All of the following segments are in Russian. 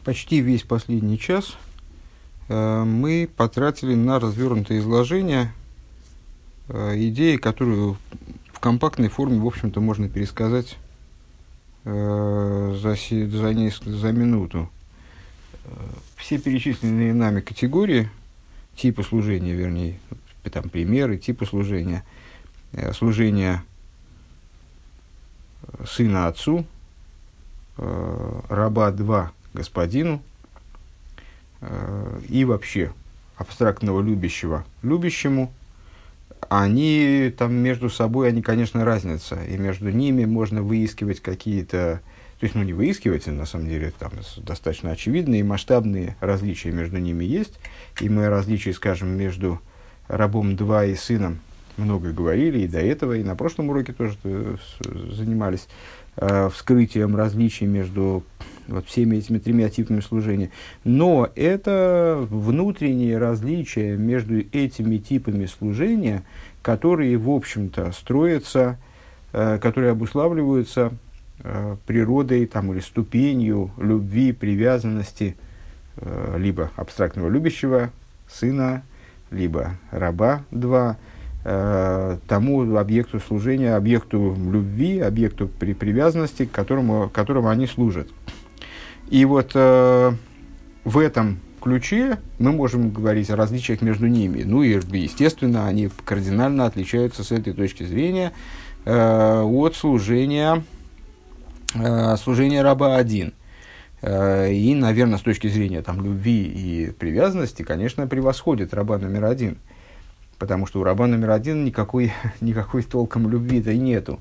почти весь последний час э, мы потратили на развернутое изложение э, идеи, которую в компактной форме, в общем-то, можно пересказать э, за, за, несколько, за минуту. Все перечисленные нами категории, типы служения, вернее, там примеры, типы служения, служение сына отцу, раба 2 господину э, и вообще абстрактного любящего любящему, они там между собой, они, конечно, разнятся, и между ними можно выискивать какие-то, то есть, ну, не выискивать, на самом деле, там достаточно очевидные масштабные различия между ними есть, и мы различия, скажем, между рабом 2 и сыном много говорили, и до этого, и на прошлом уроке тоже э, занимались э, вскрытием различий между вот всеми этими тремя типами служения. Но это внутренние различия между этими типами служения, которые, в общем-то, строятся, э, которые обуславливаются э, природой там, или ступенью любви, привязанности э, либо абстрактного любящего сына, либо раба два, э, тому объекту служения, объекту любви, объекту при, привязанности, к которому, которому они служат. И вот э, в этом ключе мы можем говорить о различиях между ними. Ну и, естественно, они кардинально отличаются с этой точки зрения э, от служения, э, служения раба один. Э, и, наверное, с точки зрения там, любви и привязанности, конечно, превосходит раба номер один. Потому что у раба номер один никакой, никакой толком любви-то нету.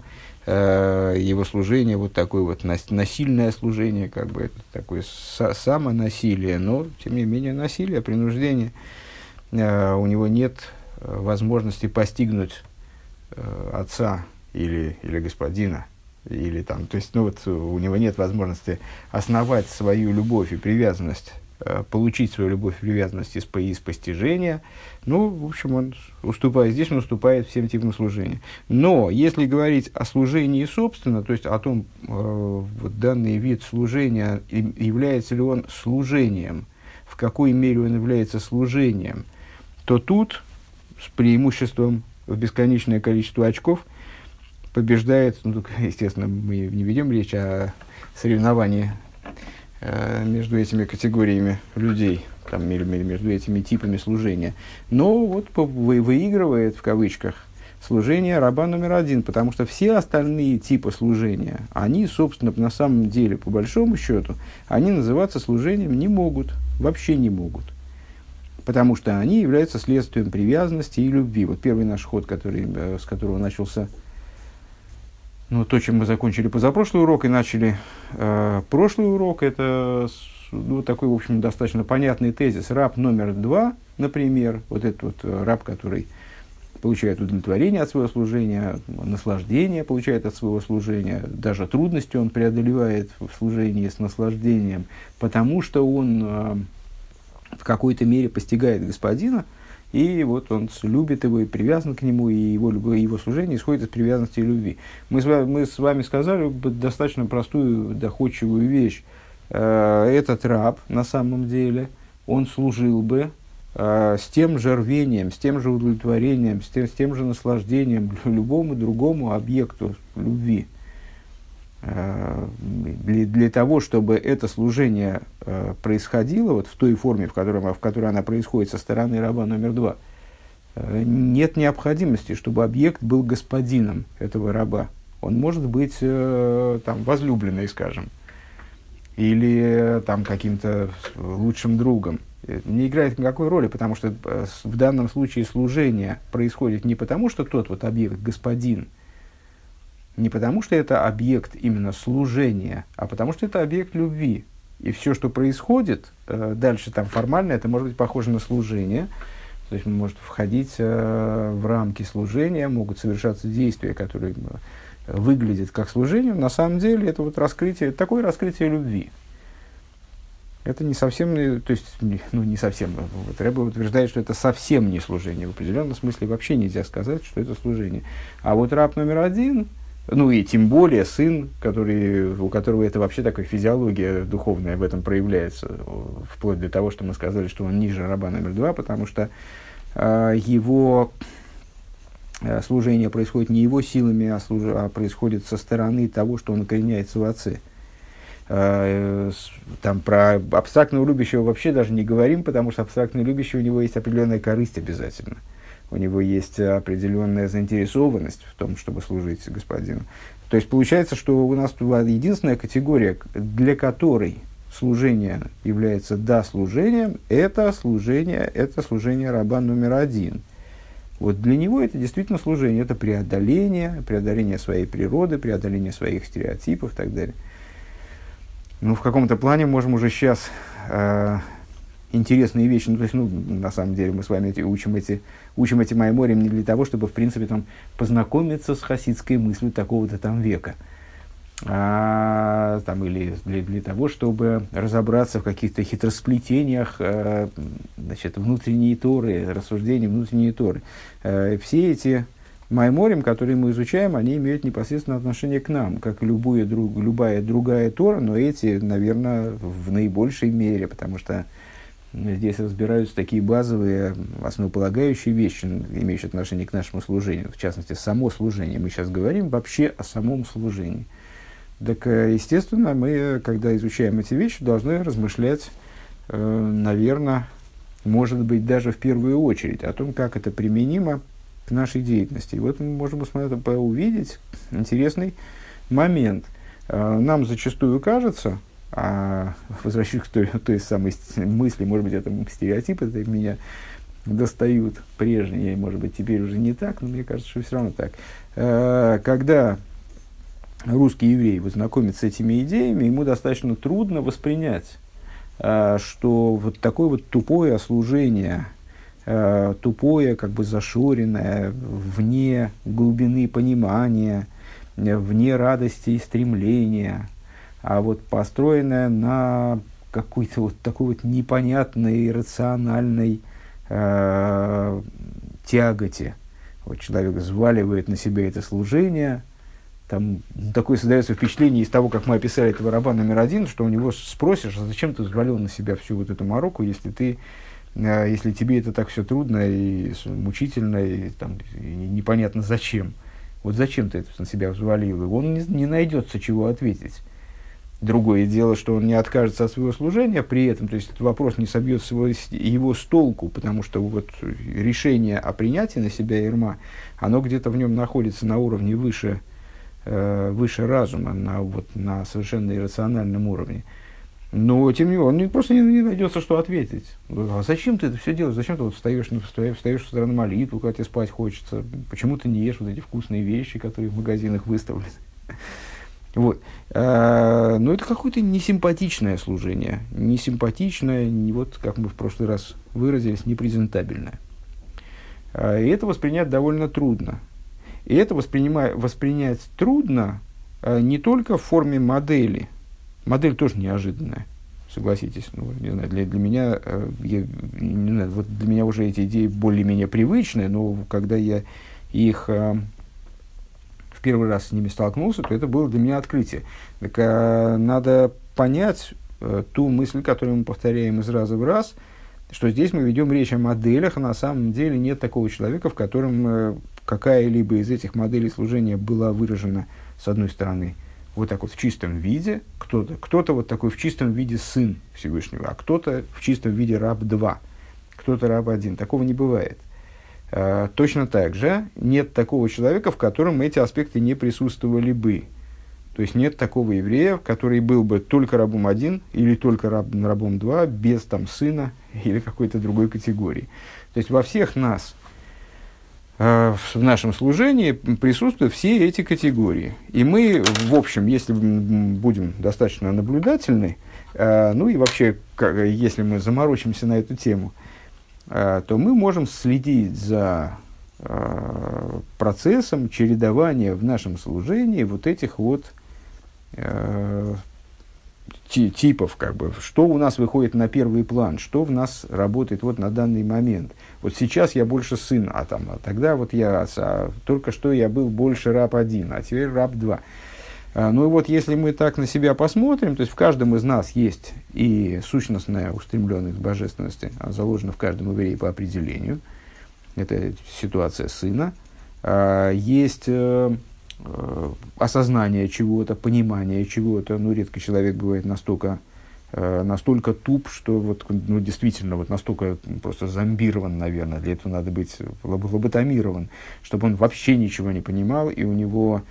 Э, его служение, вот такое вот насильное служение, как бы это такое самонасилие, но тем не менее насилие, принуждение. Э, у него нет э, возможности постигнуть отца или, или господина, или там, то есть, ну вот у него нет возможности основать свою любовь и привязанность получить свою любовь и привязанность из, из постижения. Ну, в общем, он уступает, здесь он уступает всем типам служения. Но если говорить о служении собственно, то есть о том, э, вот данный вид служения, является ли он служением, в какой мере он является служением, то тут с преимуществом в бесконечное количество очков побеждает, ну, естественно, мы не ведем речь о соревновании Э, между этими категориями людей, там, между этими типами служения. Но вот выигрывает, в кавычках, служение раба номер один, потому что все остальные типы служения, они, собственно, на самом деле, по большому счету, они называться служением не могут, вообще не могут. Потому что они являются следствием привязанности и любви. Вот первый наш ход, который, э, с которого начался ну, то, чем мы закончили позапрошлый урок и начали э, прошлый урок, это ну, такой, в общем, достаточно понятный тезис. Раб номер два, например, вот этот вот э, раб, который получает удовлетворение от своего служения, наслаждение получает от своего служения, даже трудности он преодолевает в служении с наслаждением, потому что он э, в какой-то мере постигает господина – и вот он любит его и привязан к нему, и его, его служение исходит из привязанности и любви. Мы с, вами, мы с вами сказали достаточно простую, доходчивую вещь. Э, этот раб, на самом деле, он служил бы э, с тем же рвением, с тем же удовлетворением, с тем, с тем же наслаждением любому другому объекту любви – для, для того, чтобы это служение э, происходило вот в той форме, в которой, в которой она происходит со стороны раба номер два, э, нет необходимости, чтобы объект был господином этого раба. Он может быть э, там, возлюбленный, скажем, или там, каким-то лучшим другом. Не играет никакой роли, потому что э, в данном случае служение происходит не потому, что тот вот объект господин – не потому, что это объект именно служения, а потому, что это объект любви. И все, что происходит э, дальше там формально, это может быть похоже на служение. То есть может входить э, в рамки служения, могут совершаться действия, которые э, выглядят как служение. На самом деле это вот раскрытие, такое раскрытие любви. Это не совсем, то есть, ну не совсем, вот Рэба утверждает, что это совсем не служение. В определенном смысле вообще нельзя сказать, что это служение. А вот раб номер один, ну и тем более сын, который, у которого это вообще такая физиология духовная в этом проявляется, вплоть до того, что мы сказали, что он ниже раба номер два, потому что э, его э, служение происходит не его силами, а, служ... а происходит со стороны того, что он укореняется в отце. Э, там про абстрактного любящего вообще даже не говорим, потому что абстрактный любящий у него есть определенная корысть обязательно. У него есть определенная заинтересованность в том, чтобы служить господину. То есть получается, что у нас единственная категория, для которой служение является да служением, это служение, это служение раба номер один. Вот для него это действительно служение, это преодоление, преодоление своей природы, преодоление своих стереотипов и так далее. Ну, в каком-то плане можем уже сейчас э, интересные вещи, ну, то есть, ну, на самом деле мы с вами эти, учим эти, учим эти майморим не для того, чтобы, в принципе, там, познакомиться с хасидской мыслью такого-то там века, а, там, или для, для того, чтобы разобраться в каких-то хитросплетениях, э, значит, внутренней торы, рассуждения внутренней торы. Э, все эти Майморим, которые мы изучаем, они имеют непосредственное отношение к нам, как любую, друг, любая другая Тора, но эти, наверное, в наибольшей мере, потому что здесь разбираются такие базовые, основополагающие вещи, имеющие отношение к нашему служению, в частности, само служение. Мы сейчас говорим вообще о самом служении. Так, э, естественно, мы, когда изучаем эти вещи, должны размышлять, э, наверное, может быть, даже в первую очередь о том, как это применимо к нашей деятельности. И вот мы можем увидеть интересный момент. А, нам зачастую кажется, а, возвращаюсь к той, той самой мысли, может быть, это стереотипы это меня достают прежние, может быть, теперь уже не так, но мне кажется, что все равно так. А, когда русский еврей вот знакомится с этими идеями, ему достаточно трудно воспринять, а, что вот такое вот тупое служение – э, тупое, как бы зашоренное, вне глубины понимания, вне радости и стремления, а вот построенное на какой-то вот такой вот непонятной, рациональной э, тяготе. Вот человек взваливает на себя это служение, там такое создается впечатление из того, как мы описали этого раба номер один, что у него спросишь, а зачем ты взвалил на себя всю вот эту мороку, если ты а если тебе это так все трудно и мучительно, и, там, и непонятно зачем, вот зачем ты это на себя взвалил, и он не, не найдется чего ответить. Другое дело, что он не откажется от своего служения при этом, то есть этот вопрос не собьет его, его с толку, потому что вот решение о принятии на себя Ирма, оно где-то в нем находится на уровне выше, э, выше разума, на, вот, на совершенно иррациональном уровне. Но, тем не менее, он просто не, не найдется, что ответить. А зачем ты это все делаешь? Зачем ты вот встаешь, встаешь, встаешь со стороны молитву, когда тебе спать хочется? Почему ты не ешь вот эти вкусные вещи, которые в магазинах выставлены? Вот. А, но это какое-то несимпатичное служение. Несимпатичное, не вот, как мы в прошлый раз выразились, непрезентабельное. А, и это воспринять довольно трудно. И это воспринять трудно а, не только в форме модели – Модель тоже неожиданная, согласитесь. Ну, не знаю, для, для меня, я, не знаю, вот для меня уже эти идеи более-менее привычные, но когда я их в первый раз с ними столкнулся, то это было для меня открытие. Так э, надо понять э, ту мысль, которую мы повторяем из раза в раз, что здесь мы ведем речь о моделях, а на самом деле нет такого человека, в котором э, какая-либо из этих моделей служения была выражена, с одной стороны, вот так вот в чистом виде, кто-то, кто-то вот такой в чистом виде сын Всевышнего, а кто-то в чистом виде раб 2, кто-то раб 1. Такого не бывает. А, точно так же нет такого человека, в котором эти аспекты не присутствовали бы. То есть нет такого еврея, который был бы только рабом один или только раб, рабом два, без там сына или какой-то другой категории. То есть во всех нас Э, в нашем служении присутствуют все эти категории. И мы, в общем, если будем достаточно наблюдательны, э, ну и вообще, если мы заморочимся на эту тему, э, то мы можем следить за процессом чередования в нашем служении вот этих вот типов, как бы, что у нас выходит на первый план, что в нас работает вот на данный момент. Вот сейчас я больше сын, а, там, а тогда вот я, а, только что я был больше раб один, а теперь раб два. А, ну и вот если мы так на себя посмотрим, то есть в каждом из нас есть и сущностная устремленность божественности, она заложена в каждом евреи по определению, это ситуация сына, а, есть э, э, осознание чего-то, понимание чего-то, ну редко человек бывает настолько э, настолько туп, что вот, ну, действительно вот настолько просто зомбирован, наверное, для этого надо быть лоботомирован, чтобы он вообще ничего не понимал, и у него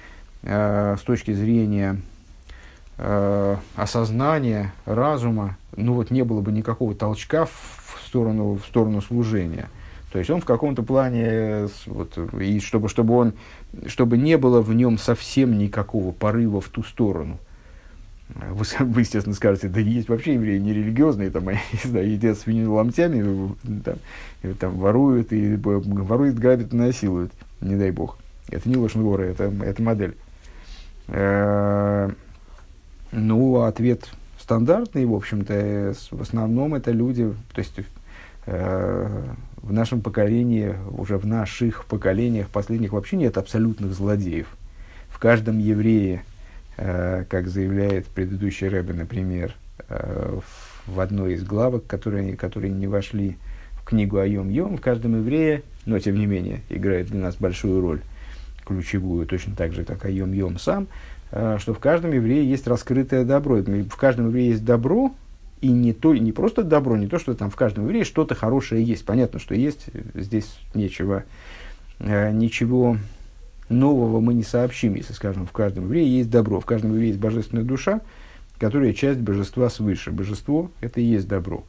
Э, с точки зрения э, осознания, разума, ну вот не было бы никакого толчка в, сторону, в сторону служения. То есть он в каком-то плане, вот, и чтобы, чтобы, он, чтобы не было в нем совсем никакого порыва в ту сторону. Вы, вы естественно, скажете, да есть вообще евреи нерелигиозные, там, не знаю, едят свинину ломтями, там, и, там, воруют, и, воруют, грабят и насилуют, не дай бог. Это не лошадь это, это модель. Э, ну, ответ стандартный, в общем-то, в основном это люди, то есть э, в нашем поколении, уже в наших поколениях последних вообще нет абсолютных злодеев. В каждом еврее, э, как заявляет предыдущий Рэбе, например, в одной из главок, которые, которые не вошли в книгу Айом Йом, в каждом еврее, но тем не менее играет для нас большую роль – ключевую, точно так же, как Айом Йом сам, э, что в каждом еврее есть раскрытое добро. В каждом еврее есть добро, и не, то, не просто добро, не то, что там в каждом еврее что-то хорошее есть. Понятно, что есть, здесь нечего, э, ничего нового мы не сообщим, если скажем, в каждом еврее есть добро, в каждом еврее есть божественная душа, которая часть божества свыше. Божество – это и есть добро.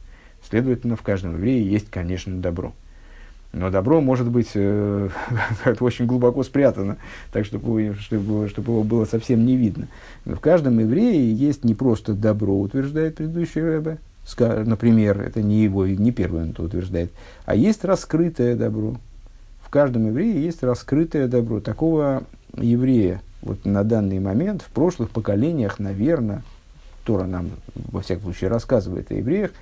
Следовательно, в каждом еврее есть, конечно, добро. Но добро может быть э, как-то очень глубоко спрятано, так чтобы, чтобы, чтобы его было совсем не видно. Но в каждом еврее есть не просто добро, утверждает предыдущий Рэбе, например, это не его, не первый он это утверждает, а есть раскрытое добро. В каждом еврее есть раскрытое добро. Такого еврея вот на данный момент, в прошлых поколениях, наверное, Тора нам, во всяком случае, рассказывает о евреях –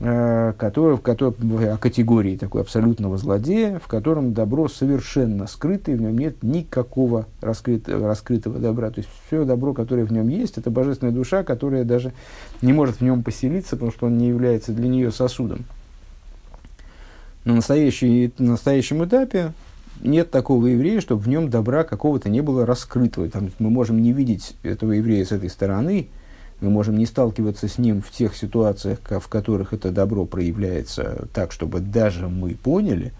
который, в котором, о категории такой абсолютного злодея, в котором добро совершенно скрыто, и в нем нет никакого раскрытого, раскрытого добра. То есть все добро, которое в нем есть, это божественная душа, которая даже не может в нем поселиться, потому что он не является для нее сосудом. На, настоящий, на настоящем этапе нет такого еврея, чтобы в нем добра какого-то не было раскрытого. Там, мы можем не видеть этого еврея с этой стороны, мы можем не сталкиваться с ним в тех ситуациях, в которых это добро проявляется так, чтобы даже мы поняли,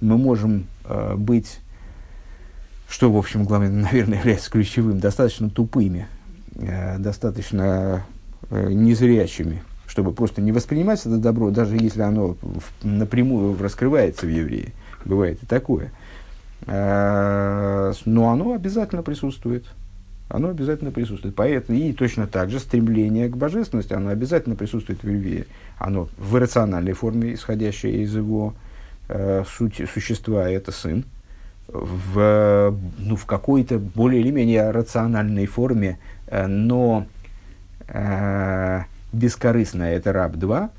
мы можем э, быть, что, в общем, главное, наверное, является ключевым, достаточно тупыми, э, достаточно э, незрячими, чтобы просто не воспринимать это добро, даже если оно в, напрямую раскрывается в евреи. Бывает и такое. Э, но оно обязательно присутствует оно обязательно присутствует. Поэтому и точно так же стремление к божественности, оно обязательно присутствует в Льве. Оно в рациональной форме, исходящее из его э, сути, существа, это сын. В, ну, в какой-то более или менее рациональной форме, э, но э, бескорыстное, это раб 2,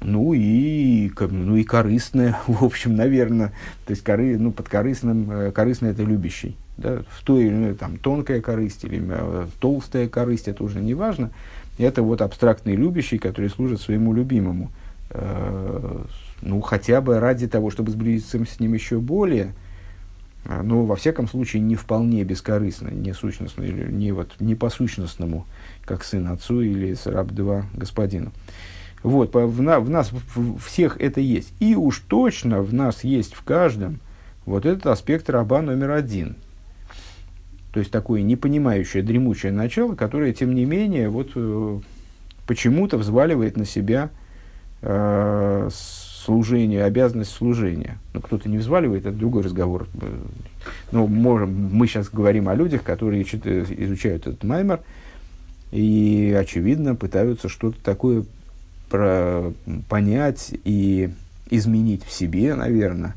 ну и, ну и корыстное, в общем, наверное, то есть коры, ну, под корыстным, э, корыстное это любящий да, в той или иной там, тонкая корысть или э, толстая корысть, это уже не важно. Это вот абстрактный любящий, который служит своему любимому. Э, ну, хотя бы ради того, чтобы сблизиться с ним еще более, э, но во всяком случае не вполне бескорыстно, не сущностно, не, вот, не по сущностному, как сын отцу или раб два господину. Вот, в, на, в нас в, всех это есть. И уж точно в нас есть в каждом вот этот аспект раба номер один, то есть такое непонимающее, дремучее начало, которое, тем не менее, вот, э, почему-то взваливает на себя э, служение, обязанность служения. Ну, кто-то не взваливает, это другой разговор. Но можем, мы сейчас говорим о людях, которые изучают этот маймер и, очевидно, пытаются что-то такое про, понять и изменить в себе, наверное,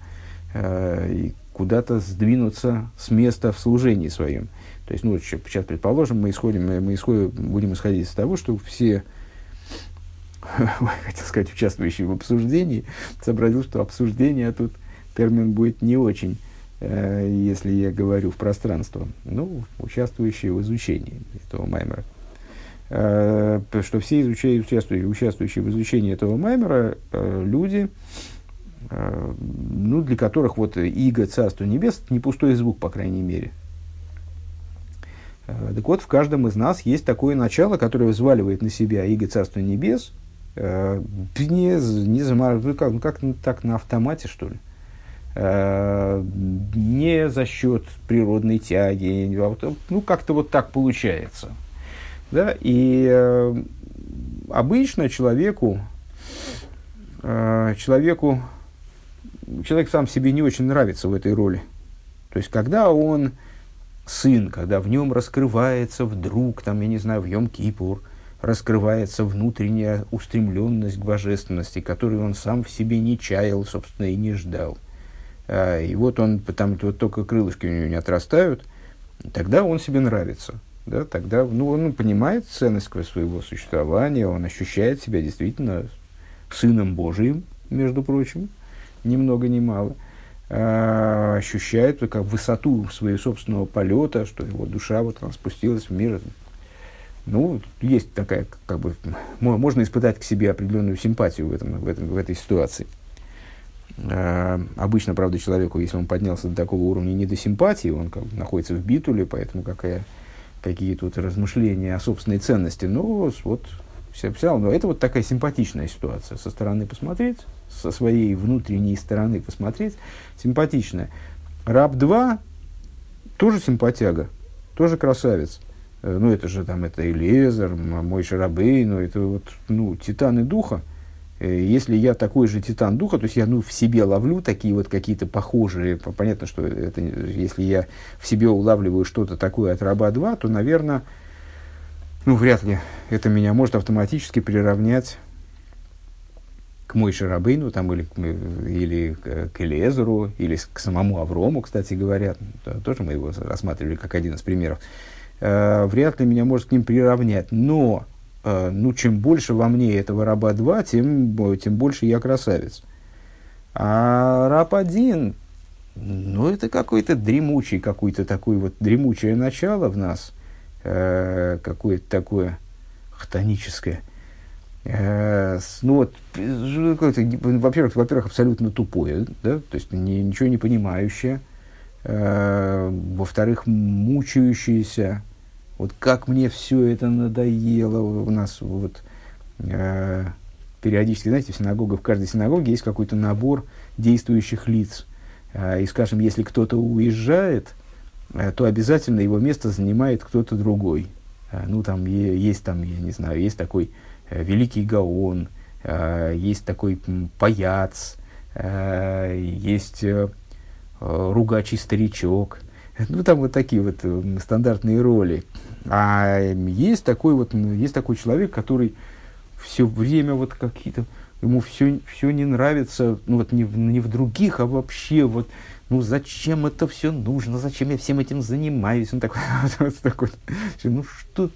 э, куда-то сдвинуться с места в служении своем. То есть, ну, сейчас, предположим, мы, исходим, мы, исходим, будем исходить из того, что все, хотел сказать, участвующие в обсуждении, сообразил, что обсуждение тут термин будет не очень, э, если я говорю в пространство. Ну, участвующие в изучении этого маймера. Э, что все изучающие, участвующие, участвующие в изучении этого маймера э, люди, ну, для которых вот иго Царство Небес не пустой звук, по крайней мере. Э, так вот, в каждом из нас есть такое начало, которое взваливает на себя иго Царства Небес, э, не, не замор... ну, как, ну, как так на автомате, что ли. Э, не за счет природной тяги, а ну, как-то вот так получается. Да? И э, обычно человеку, э, человеку, человек сам себе не очень нравится в этой роли. То есть, когда он сын, когда в нем раскрывается вдруг, там, я не знаю, в Йом-Кипур, раскрывается внутренняя устремленность к божественности, которую он сам в себе не чаял, собственно, и не ждал. А, и вот он, там вот только крылышки у него не отрастают, тогда он себе нравится. Да, тогда ну, он понимает ценность своего существования, он ощущает себя действительно сыном Божиим, между прочим, ни много ни мало – э, ощущает как высоту своего собственного полета, что его душа вот она спустилась в мир. Ну, есть такая, как бы, можно испытать к себе определенную симпатию в, этом, в, этом, в этой ситуации. Э, обычно, правда, человеку, если он поднялся до такого уровня не до симпатии, он как бы находится в битуле, поэтому какая, какие тут размышления о собственной ценности. Но вот все, все равно это вот такая симпатичная ситуация. Со стороны посмотреть, со своей внутренней стороны посмотреть, симпатичная. Раб 2 тоже симпатяга, тоже красавец. Э, ну, это же там, это Элезер, мой Шарабей, ну, это вот, ну, титаны духа. Э, если я такой же титан духа, то есть я ну, в себе ловлю такие вот какие-то похожие, понятно, что это, если я в себе улавливаю что-то такое от раба 2, то, наверное, ну, вряд ли это меня может автоматически приравнять к Мойше Рабейну, там, или, или к Элезеру, или к самому Аврому, кстати говоря, тоже мы его рассматривали как один из примеров, э, вряд ли меня может к ним приравнять. Но, э, ну, чем больше во мне этого раба 2, тем, тем больше я красавец. А раб один, ну, это какой-то дремучий, какой-то такой вот дремучее начало в нас – Э, какое-то такое хтоническое. Э, ну вот, во-первых, во-первых, абсолютно тупое, да, то есть не, ничего не понимающее. Э, во-вторых, мучающееся. Вот как мне все это надоело у нас вот э, периодически, знаете, в синагогах, в каждой синагоге есть какой-то набор действующих лиц. Э, и, скажем, если кто-то уезжает, Э, то обязательно его место занимает кто-то другой. Э, ну, там есть, там, я не знаю, есть такой э, великий Гаон, есть такой паяц, есть ругачий старичок. Ну, там вот такие вот стандартные роли. А есть такой вот, есть такой человек, который все время вот какие-то, ему все, все не нравится, ну вот не, не в других, а вообще вот ну зачем это все нужно, зачем я всем этим занимаюсь? Он такой, такой ну что,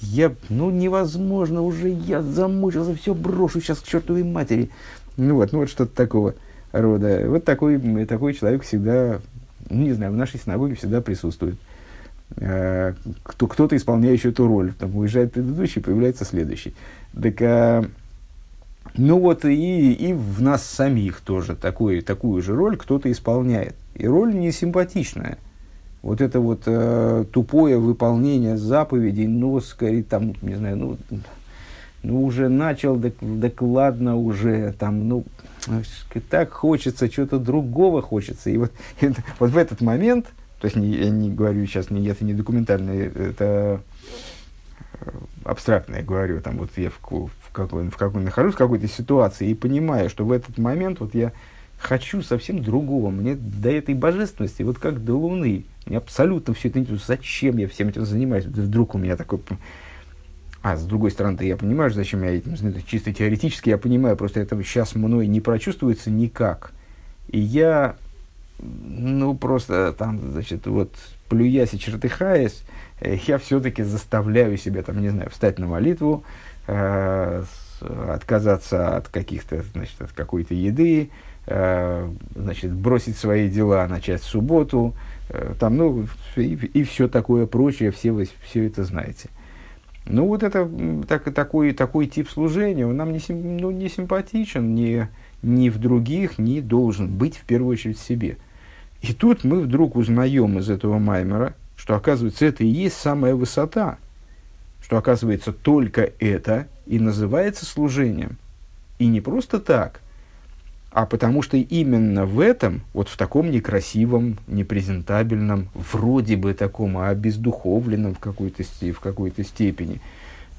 я, ну невозможно уже, я замучился, все брошу сейчас к чертовой матери. Ну вот, ну вот что-то такого рода. Вот такой, такой человек всегда, ну не знаю, в нашей синагоге всегда присутствует. Э, кто, кто-то исполняющий эту роль. Там уезжает предыдущий, появляется следующий. Так, а, ну вот и, и в нас самих тоже такой, такую же роль кто-то исполняет. И роль не симпатичная. Вот это вот э, тупое выполнение заповедей, ну, скорее, там, не знаю, ну, ну уже начал, так, так ладно уже, там, ну, так хочется, что-то другого хочется. И вот, это, вот в этот момент, то есть не, я не говорю сейчас, не, это не документальное, это э, абстрактное говорю, там вот я в, в, какой, в какой нахожусь в какой-то ситуации и понимаю, что в этот момент вот я хочу совсем другого. Мне до этой божественности, вот как до Луны, мне абсолютно все это не Зачем я всем этим занимаюсь? Вдруг у меня такой... А, с другой стороны, я понимаю, зачем я этим занимаюсь. Чисто теоретически я понимаю, просто это сейчас мной не прочувствуется никак. И я ну, просто там, значит, вот, плюясь и чертыхаясь, э, я все-таки заставляю себя, там, не знаю, встать на молитву, э, отказаться от каких-то, значит, от какой-то еды, значит, бросить свои дела, начать субботу, э, там, ну, и, и все такое прочее, все вы все это знаете. Ну, вот это так, такой, такой тип служения, он нам не, сим, ну, не симпатичен ни, ни в других, ни должен быть в первую очередь в себе. И тут мы вдруг узнаем из этого Маймера, что, оказывается, это и есть самая высота, что, оказывается, только это и называется служением. И не просто так, а потому что именно в этом, вот в таком некрасивом, непрезентабельном, вроде бы таком обездуховленном в какой-то, в какой-то степени,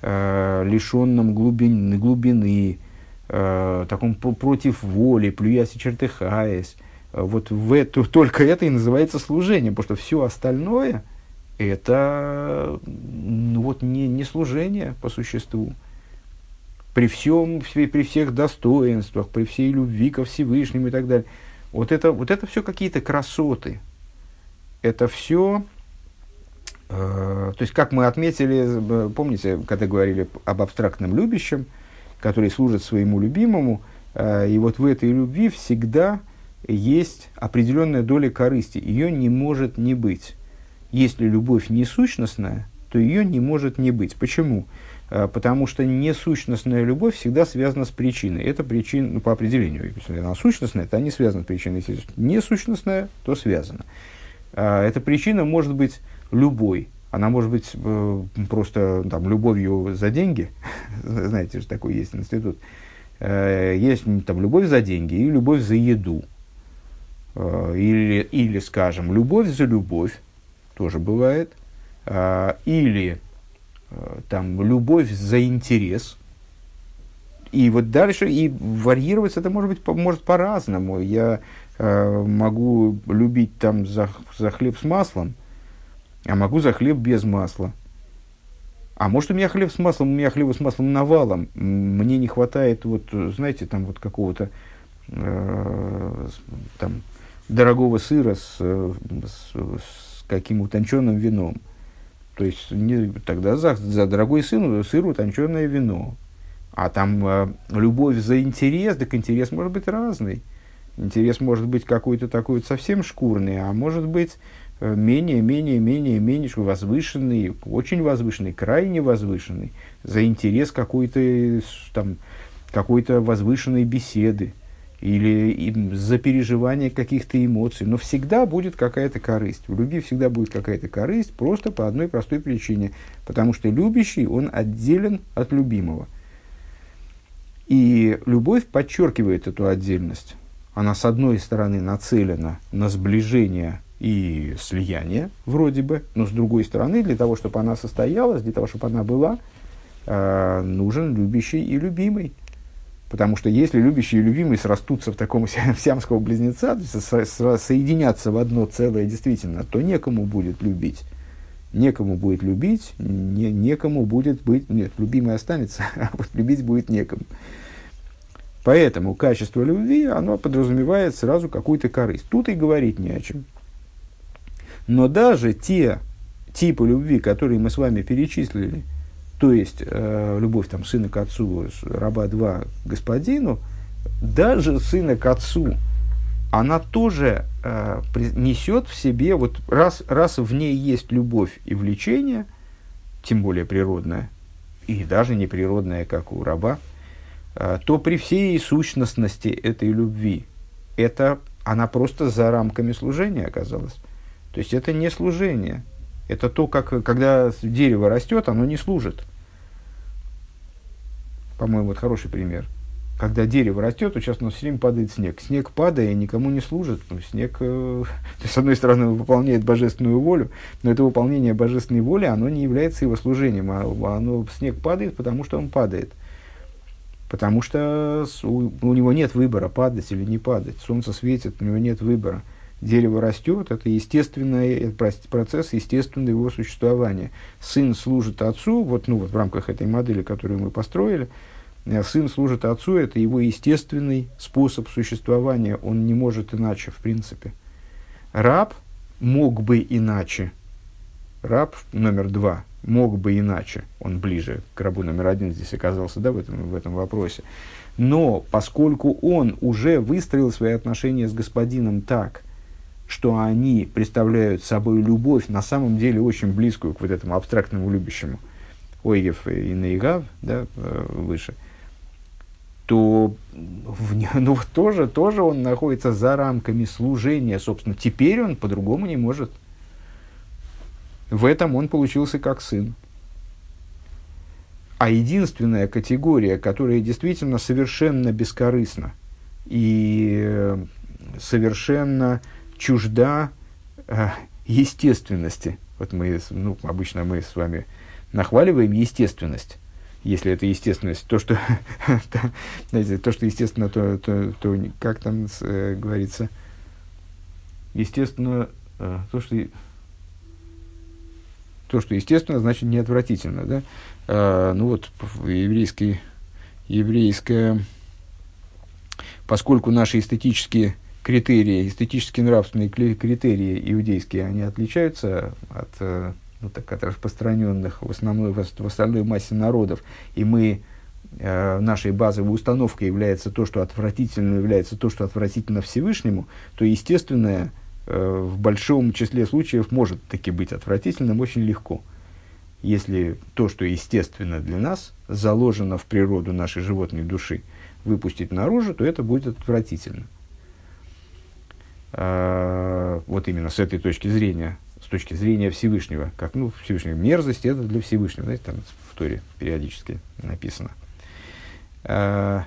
э, лишенном глубины, глубины э, таком против воли, плюясь и чертыхаясь, э, вот в эту, только это и называется служением, потому что все остальное это ну, вот не, не служение по существу при всем, при всех достоинствах, при всей любви ко Всевышнему и так далее. Вот это, вот это все какие-то красоты. Это все, э, то есть, как мы отметили, помните, когда говорили об абстрактном любящем, который служит своему любимому, э, и вот в этой любви всегда есть определенная доля корысти. Ее не может не быть. Если любовь не сущностная, то ее не может не быть. Почему? Э, потому что несущностная любовь всегда связана с причиной. Это причина, ну, по определению, если она сущностная, то они связаны с причиной. Если несущностная, то связана. Э, эта причина может быть любой. Она может быть э, просто там, любовью за деньги. Знаете, же такой есть институт. Есть там любовь за деньги и любовь за еду. Или, или, скажем, любовь за любовь, тоже бывает. Или Э, там, любовь за интерес. И вот дальше, и варьироваться это может быть может по-разному. Я э, могу любить там за, за хлеб с маслом, а могу за хлеб без масла. А может, у меня хлеб с маслом, у меня хлеба с маслом навалом. Мне не хватает, вот, знаете, там вот какого-то э, там, дорогого сыра с, с, с каким утонченным вином. То есть не, тогда за, за дорогой сыну, сыр утонченное вино. А там э, любовь за интерес, так интерес может быть разный. Интерес может быть какой-то такой вот совсем шкурный, а может быть э, менее, менее, менее, менее возвышенный, очень возвышенный, крайне возвышенный, за интерес какой-то там какой-то возвышенной беседы или за переживание каких-то эмоций, но всегда будет какая-то корысть. В любви всегда будет какая-то корысть, просто по одной простой причине, потому что любящий, он отделен от любимого. И любовь подчеркивает эту отдельность. Она, с одной стороны, нацелена на сближение и слияние, вроде бы, но с другой стороны, для того, чтобы она состоялась, для того, чтобы она была, э, нужен любящий и любимый. Потому что если любящие и любимые срастутся в таком сиамского близнеца, то со, со, соединятся в одно целое действительно, то некому будет любить. Некому будет любить, не, некому будет быть... Нет, любимый останется, а вот любить будет некому. Поэтому качество любви, оно подразумевает сразу какую-то корысть. Тут и говорить не о чем. Но даже те типы любви, которые мы с вами перечислили, то есть э, любовь там, сына к отцу, раба два господину, даже сына к отцу, она тоже э, несет в себе, вот раз, раз в ней есть любовь и влечение, тем более природное, и даже неприродное, как у раба, э, то при всей сущностности этой любви, это она просто за рамками служения оказалась. То есть это не служение. Это то, как когда дерево растет, оно не служит по-моему, вот хороший пример. Когда дерево растет, то сейчас у нас все время падает снег. Снег падая никому не служит. Ну, снег, э, с одной стороны, выполняет божественную волю, но это выполнение божественной воли, оно не является его служением. А оно, снег падает, потому что он падает. Потому что у, у него нет выбора, падать или не падать. Солнце светит, у него нет выбора. Дерево растет, это естественный процесс естественного его существования. Сын служит отцу, вот, ну, вот в рамках этой модели, которую мы построили, Э, сын служит отцу, это его естественный способ существования, он не может иначе, в принципе. раб мог бы иначе. Раб номер два мог бы иначе. Он ближе к рабу номер один здесь оказался да, в, этом, в этом вопросе. Но поскольку он уже выстроил свои отношения с господином так, что они представляют собой любовь, на самом деле очень близкую к вот этому абстрактному любящему, Ойгев и Наигав, да, э, выше, то ну, тоже, тоже он находится за рамками служения, собственно. Теперь он по-другому не может. В этом он получился как сын. А единственная категория, которая действительно совершенно бескорыстна и э, совершенно чужда э, естественности. Вот мы, ну, обычно мы с вами нахваливаем естественность. Если это естественность, то, что, знаете, то, что естественно, то, то, то как там э, говорится, естественно, э, то, что то, что естественно, значит не отвратительно, да? А, ну вот еврейский, еврейская, поскольку наши эстетические критерии, эстетические нравственные критерии иудейские, они отличаются от, э, ну, так, от распространенных в, основной, в остальной массе народов, и мы э, нашей базовой установкой является то, что отвратительно является то, что отвратительно Всевышнему, то естественное Э, в большом числе случаев может таки быть отвратительным очень легко. Если то, что естественно для нас, заложено в природу нашей животной души, выпустить наружу, то это будет отвратительно. А, вот именно с этой точки зрения, с точки зрения Всевышнего, как ну, Всевышнего, мерзость это для Всевышнего, знаете, там в Торе периодически написано. А,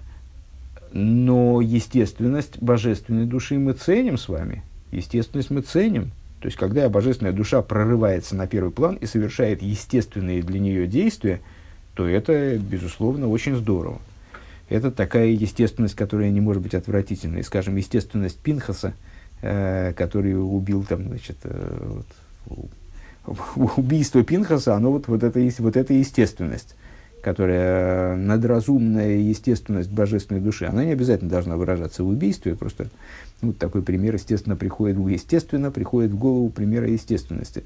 но естественность божественной души мы ценим с вами – естественность мы ценим. То есть, когда божественная душа прорывается на первый план и совершает естественные для нее действия, то это, безусловно, очень здорово. Это такая естественность, которая не может быть отвратительной. Скажем, естественность Пинхаса, э, который убил там, значит, э, вот, убийство Пинхаса, оно вот, вот, это, вот эта естественность которая надразумная естественность божественной души, она не обязательно должна выражаться в убийстве, просто ну, такой пример, естественно, приходит, естественно, приходит в голову примера естественности.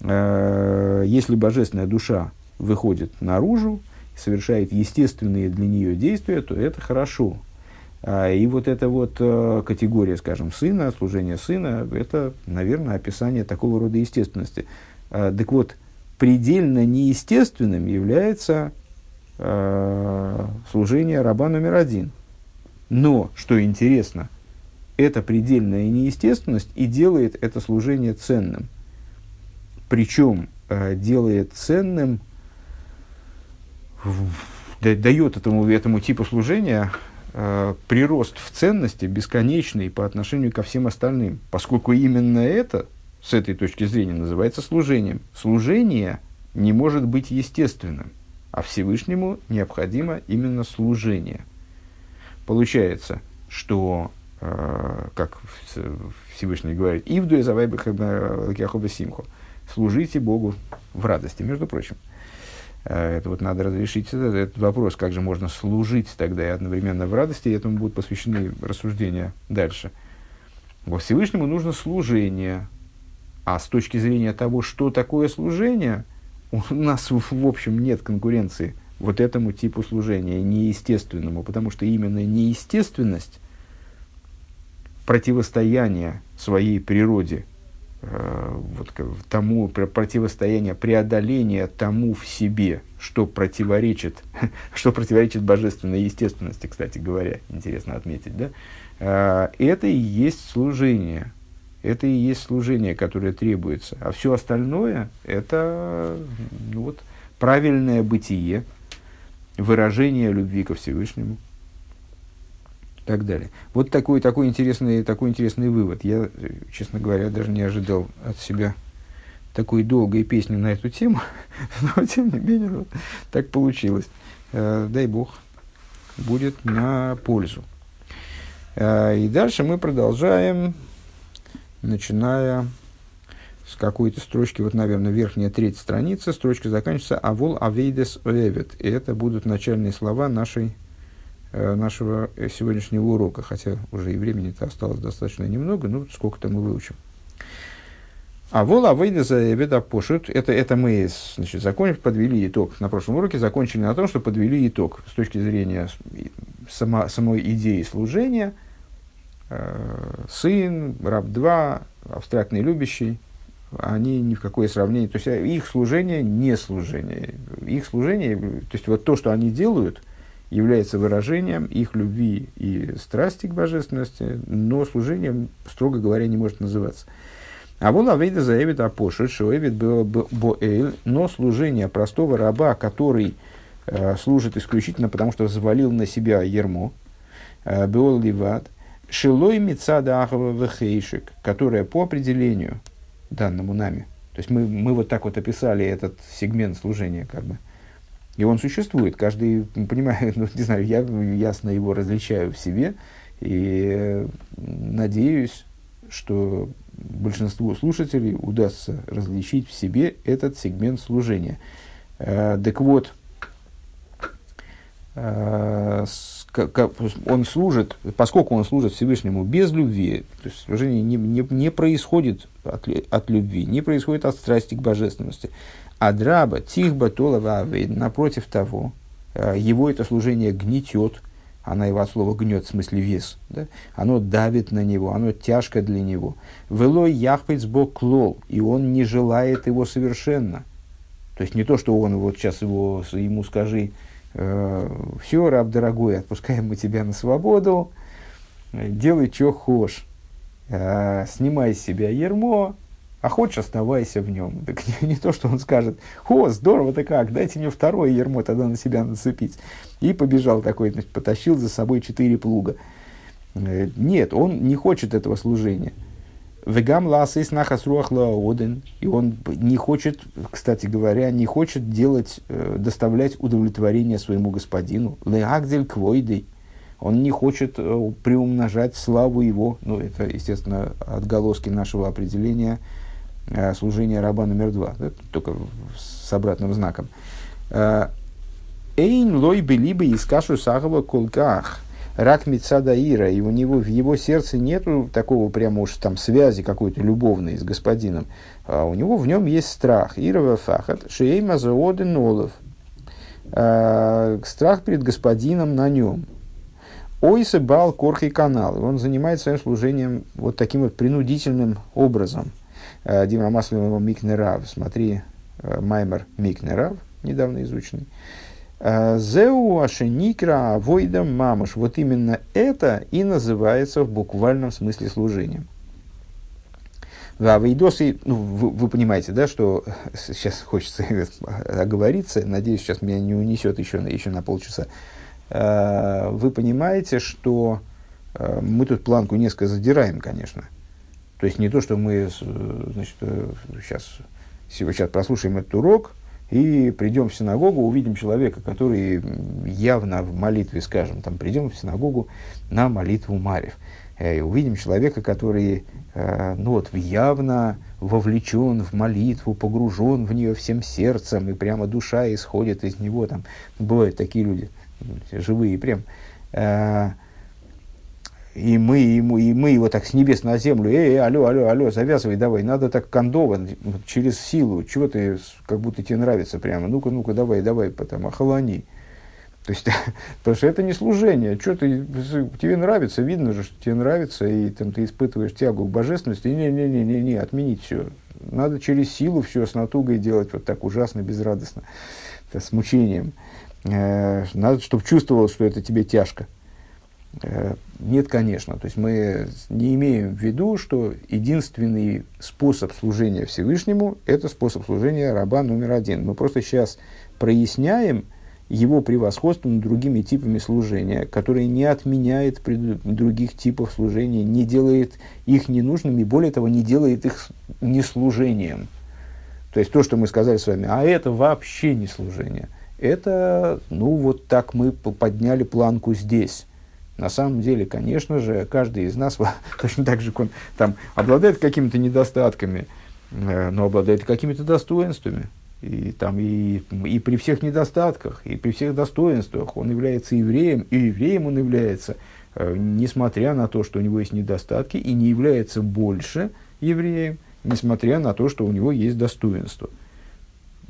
Э, если божественная душа выходит наружу, совершает естественные для нее действия, то это хорошо. А, и вот эта вот э, категория, скажем, сына, служение сына, это, наверное, описание такого рода естественности. А, так вот, предельно неестественным является э, служение раба номер один. Но, что интересно – эта предельная неестественность и делает это служение ценным. Причем э, делает ценным, дает этому, этому типу служения э, прирост в ценности бесконечный по отношению ко всем остальным, поскольку именно это, с этой точки зрения, называется служением. Служение не может быть естественным, а Всевышнему необходимо именно служение. Получается, что Э, как Всевышний говорит, «Ивду и завайбахабахабахаба симху» служите Богу в радости, между прочим. Э, это вот надо разрешить этот, этот вопрос, как же можно служить тогда и одновременно в радости, и этому будут посвящены рассуждения дальше. Во Всевышнему нужно служение, а с точки зрения того, что такое служение, у нас в общем нет конкуренции вот этому типу служения, неестественному, потому что именно неестественность противостояние своей природе, вот, тому, противостояние, преодоление тому в себе, что противоречит, что противоречит божественной естественности, кстати говоря, интересно отметить, да? Э, это и есть служение. Это и есть служение, которое требуется. А все остальное – это ну, вот, правильное бытие, выражение любви ко Всевышнему – так далее. Вот такой, такой, интересный, такой интересный вывод. Я, честно говоря, даже не ожидал от себя такой долгой песни на эту тему, но тем не менее вот, так получилось. Э, дай Бог, будет на пользу. Э, и дальше мы продолжаем, начиная с какой-то строчки, вот, наверное, верхняя третья страница, строчка заканчивается «Авол авейдес оевет». И это будут начальные слова нашей нашего сегодняшнего урока, хотя уже и времени-то осталось достаточно немного, ну сколько-то мы выучим. А вола выйдет за веда пошут. Это, это мы значит, закончили, подвели итог. На прошлом уроке закончили на том, что подвели итог с точки зрения сама, самой идеи служения. Э, сын, раб 2, абстрактный любящий, они ни в какое сравнение, то есть э, их служение не служение. Их служение, то есть вот то, что они делают, является выражением их любви и страсти к божественности, но служением, строго говоря, не может называться. А вон Авейда заявит что Эвид Боэль, но служение простого раба, который э, служит исключительно потому, что завалил на себя ермо, э, Беол Ливат, Шилой Мицада Вехейшик, которая по определению данному нами, то есть мы, мы вот так вот описали этот сегмент служения, как бы, и он существует, каждый понимает, ну, не знаю, я ясно его различаю в себе, и надеюсь, что большинству слушателей удастся различить в себе этот сегмент служения. Э, так вот, э, он служит, поскольку он служит Всевышнему без любви, то есть служение не, не, не происходит от, от любви, не происходит от страсти к божественности. А драба, тихба, толова, напротив того, э, его это служение гнетет, она его от слова гнет, в смысле вес, да? оно давит на него, оно тяжко для него. Велой яхпец бог клол, и он не желает его совершенно. То есть не то, что он вот сейчас его, ему скажи, все, раб дорогой, отпускаем мы тебя на свободу, делай, что хочешь, э, снимай с себя ермо, а хочешь, оставайся в нем. Так не, не то, что он скажет, о, здорово ты как, дайте мне второе ермо тогда на себя нацепить. И побежал такой, значит, потащил за собой четыре плуга. Э, нет, он не хочет этого служения. Вегам ласис нахасруах лаоден. И он не хочет, кстати говоря, не хочет делать, э, доставлять удовлетворение своему господину. Леагдель квойдей. Он не хочет э, приумножать славу его. Ну, это, естественно, отголоски нашего определения – Э, служение раба номер два, только с обратным знаком. Эйн лой белибо из кашу сахава колках. Рак Мицадаира, и у него в его сердце нету такого прямо уж там связи какой-то любовной с господином. А у него в нем есть страх. Ирова фахат, шейма заоден олов. Э, страх перед господином на нем. Ойса бал корхий канал. Он занимается своим служением вот таким вот принудительным образом – Э, Дима Маслова Микнерав, смотри, э, Маймер Микнерав, недавно изученный. Э, Зеу Ашеникра Войдам Мамуш. Вот именно это и называется в буквальном смысле служением. Да, Вейдосы, ну, вы, вы понимаете, да, что сейчас хочется оговориться, надеюсь, сейчас меня не унесет еще, еще на полчаса. Вы понимаете, что мы тут планку несколько задираем, конечно. То есть не то, что мы значит, сейчас, сейчас прослушаем этот урок и придем в синагогу, увидим человека, который явно в молитве, скажем, там придем в синагогу на молитву Марев. Э, и увидим человека, который э, ну вот, явно вовлечен в молитву, погружен в нее всем сердцем, и прямо душа исходит из него. Там, бывают такие люди, живые прям. И мы, ему, и мы его так с небес на землю, эй, алло, алло, алло, завязывай давай, надо так кондово, через силу, чего ты, как будто тебе нравится прямо, ну-ка, ну-ка, давай, давай, потом охолони. То есть, потому что это не служение, что ты, тебе нравится, видно же, что тебе нравится, и там, ты испытываешь тягу к божественности, не-не-не-не-не, отменить все. Надо через силу все с натугой делать вот так ужасно, безрадостно, с мучением. Э, надо, чтобы чувствовал, что это тебе тяжко. Э, нет, конечно. То есть мы не имеем в виду, что единственный способ служения Всевышнему – это способ служения раба номер один. Мы просто сейчас проясняем его превосходство над другими типами служения, которое не отменяет других типов служения, не делает их ненужными, более того, не делает их неслужением. То есть то, что мы сказали с вами, а это вообще не служение. Это, ну вот так мы подняли планку здесь. На самом деле, конечно же, каждый из нас, точно так же, он там обладает какими-то недостатками, э, но обладает какими-то достоинствами. И, там, и, и при всех недостатках, и при всех достоинствах он является евреем, и евреем он является, э, несмотря на то, что у него есть недостатки, и не является больше, евреем, несмотря на то, что у него есть достоинство.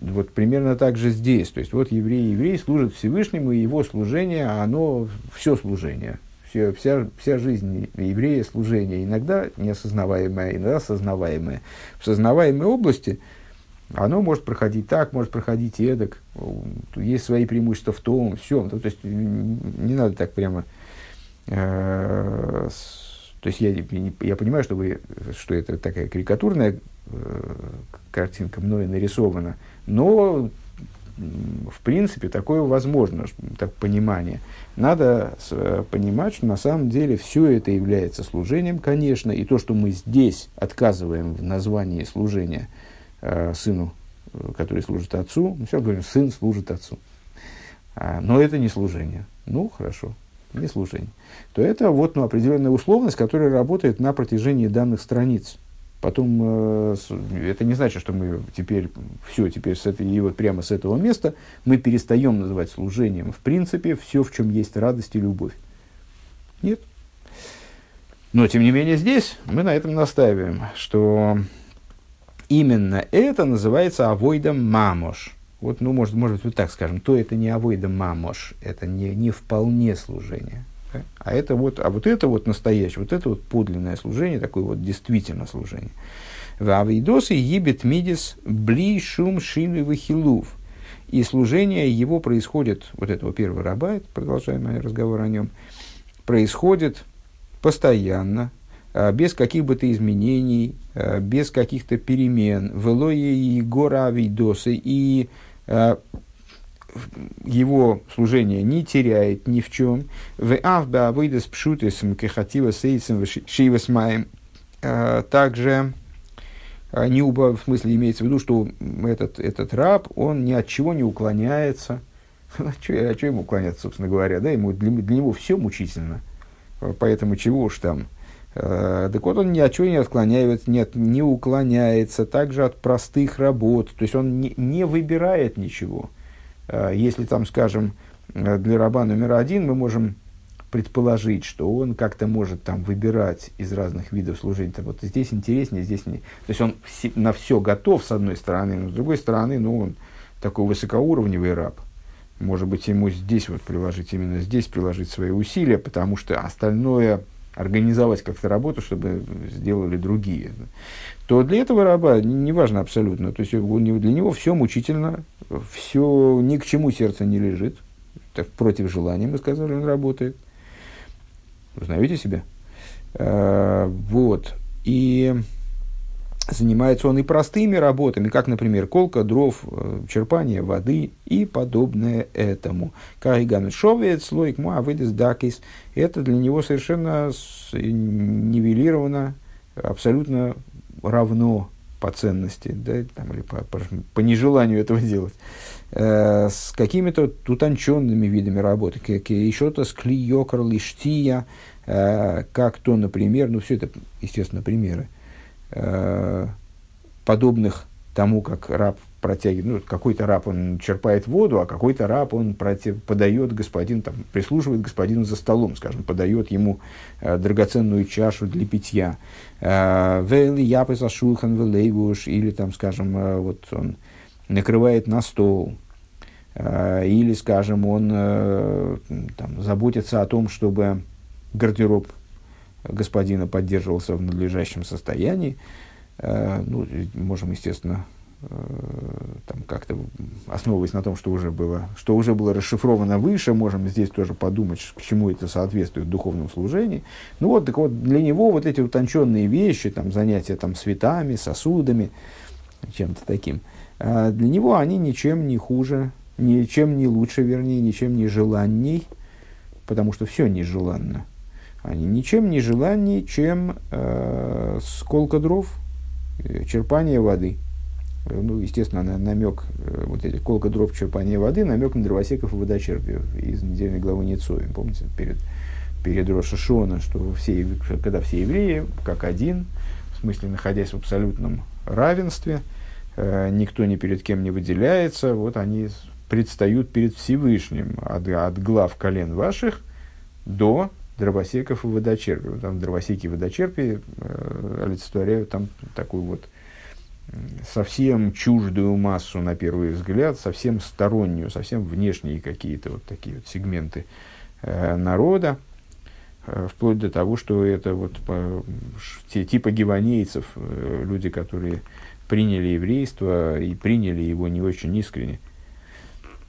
Вот примерно так же здесь. То есть вот еврей еврей служит Всевышнему, и его служение, оно все служение. Все, вся, вся жизнь еврея служение. Иногда неосознаваемое, иногда осознаваемое. В сознаваемой области оно может проходить так, может проходить эдак. Есть свои преимущества в том, все. То есть не надо так прямо э, то есть я, я понимаю, что, вы, что это такая карикатурная э, картинка мной нарисована, но в принципе такое возможно, так понимание. Надо с, понимать, что на самом деле все это является служением, конечно, и то, что мы здесь отказываем в названии служения э, сыну, э, который служит отцу, мы все говорим, сын служит отцу. А, но это не служение. Ну, хорошо, не служение, то это вот ну, определенная условность, которая работает на протяжении данных страниц. Потом э, это не значит, что мы теперь все, теперь с этой, и вот прямо с этого места мы перестаем называть служением. В принципе, все, в чем есть радость и любовь. Нет. Но, тем не менее, здесь мы на этом настаиваем, что именно это называется авойдом мамош – вот, ну, может, может быть, вот так скажем, то это не авойда мамош, это не, не вполне служение. А, это вот, а вот это вот настоящее, вот это вот подлинное служение, такое вот действительно служение. В авидосе ебет мидис бли шум шили вахилув. И служение его происходит, вот этого первого раба, продолжаем разговор о нем, происходит постоянно, а, без каких бы то изменений, а, без каких-то перемен. Велое и гора авидосы и Э, его служение не теряет ни в чем. В авба выйдет пшутисом кехатива сейсом шивасмаем. Э, также э, не уба, в смысле имеется в виду, что этот, этот раб, он ни от чего не уклоняется. А что, а ему уклоняться, собственно говоря? Да, ему, для, для него все мучительно. Поэтому чего уж там. Так вот, он ни от чего не отклоняется, нет, не уклоняется также от простых работ. То есть он не, не выбирает ничего. Если там, скажем, для раба номер один мы можем предположить, что он как-то может там выбирать из разных видов служения. Так вот здесь интереснее, здесь не. То есть он на все готов, с одной стороны, но с другой стороны, ну, он такой высокоуровневый раб. Может быть, ему здесь вот приложить, именно здесь приложить свои усилия, потому что остальное организовать как-то работу, чтобы сделали другие, то для этого раба, неважно абсолютно, то есть для него все мучительно, все ни к чему сердце не лежит, так, против желания, мы сказали, он работает. Узнаете себя? А, вот. И занимается он и простыми работами, как, например, колка дров, э, черпание воды и подобное этому. Кайган шовец, слойк муавидис дакис. Это для него совершенно нивелировано, абсолютно равно по ценности, да, там, или по, по, по нежеланию этого делать, э, с какими-то утонченными видами работы, как еще-то с клиокр, лиштия, э, как то, например, ну, все это, естественно, примеры, Э, подобных тому, как раб протягивает, ну, какой-то раб он черпает воду, а какой-то раб он против, подает господин, там, прислуживает господину за столом, скажем, подает ему э, драгоценную чашу для питья. Э, Вейли япы шулхан велейвуш, или там, скажем, э, вот он накрывает на стол, э, или, скажем, он э, там, заботится о том, чтобы гардероб господина поддерживался в надлежащем состоянии. Ну, можем, естественно, там как-то основываясь на том, что уже, было, что уже было расшифровано выше, можем здесь тоже подумать, к чему это соответствует в духовном служении. Ну вот, так вот, для него вот эти утонченные вещи, там, занятия там, цветами, сосудами, чем-то таким, э, для него они ничем не хуже, ничем не лучше, вернее, ничем не желанней, потому что все нежеланно они ничем не желаннее, чем э, сколка дров, э, черпание воды. Э, ну, естественно, на, намек, э, вот эти колка дров, черпание воды, намек на дровосеков и водочерпиев из недельной главы Ницови. Помните, перед, перед Рошашона, что все, когда все евреи, как один, в смысле, находясь в абсолютном равенстве, э, никто ни перед кем не выделяется, вот они предстают перед Всевышним от, от глав колен ваших до дровосеков и водочерпий. Там дровосеки и водочерпи э, олицетворяют там такую вот совсем чуждую массу на первый взгляд, совсем стороннюю, совсем внешние какие-то вот такие вот сегменты э, народа, э, вплоть до того, что это вот э, те, типа гиванейцев, э, люди, которые приняли еврейство и приняли его не очень искренне.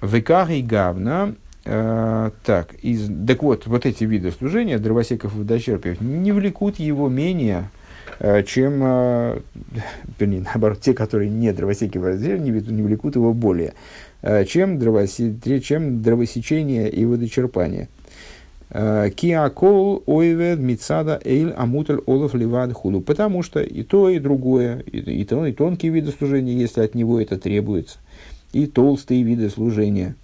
Векари гавна, э, так, из, так вот, вот эти виды служения, дровосеков и водочерпиев, не влекут его менее, чем, э, вернее, наоборот, те, которые не дровосеки в разделе, не, не влекут его более, э, чем, дровосе, чем дровосечение и водочерпание. Киакол ойвед мицада эйль амуталь олов ливад худу. Потому что и то, и другое, и, то, и тонкие виды служения, если от него это требуется, и толстые виды служения,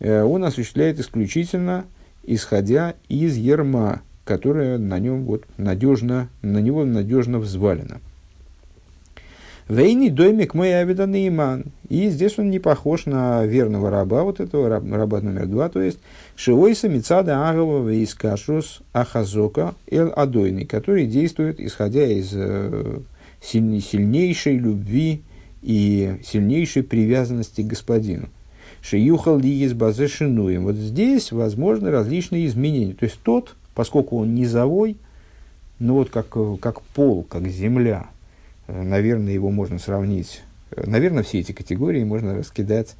он осуществляет исключительно исходя из ерма, которая на нем вот надежно, на него надежно взвалена. Вейни домик мой авидан иман. И здесь он не похож на верного раба, вот этого раб, раба номер два, то есть Шиойса Мицада Агава Вейскашрус Ахазока Эл Адойный, который действует исходя из э, сильней, сильнейшей любви и сильнейшей привязанности к господину. Шиюхал ли из шинуем. Вот здесь возможны различные изменения. То есть тот, поскольку он низовой, ну вот как, как пол, как земля, э, наверное, его можно сравнить, э, наверное, все эти категории можно раскидать,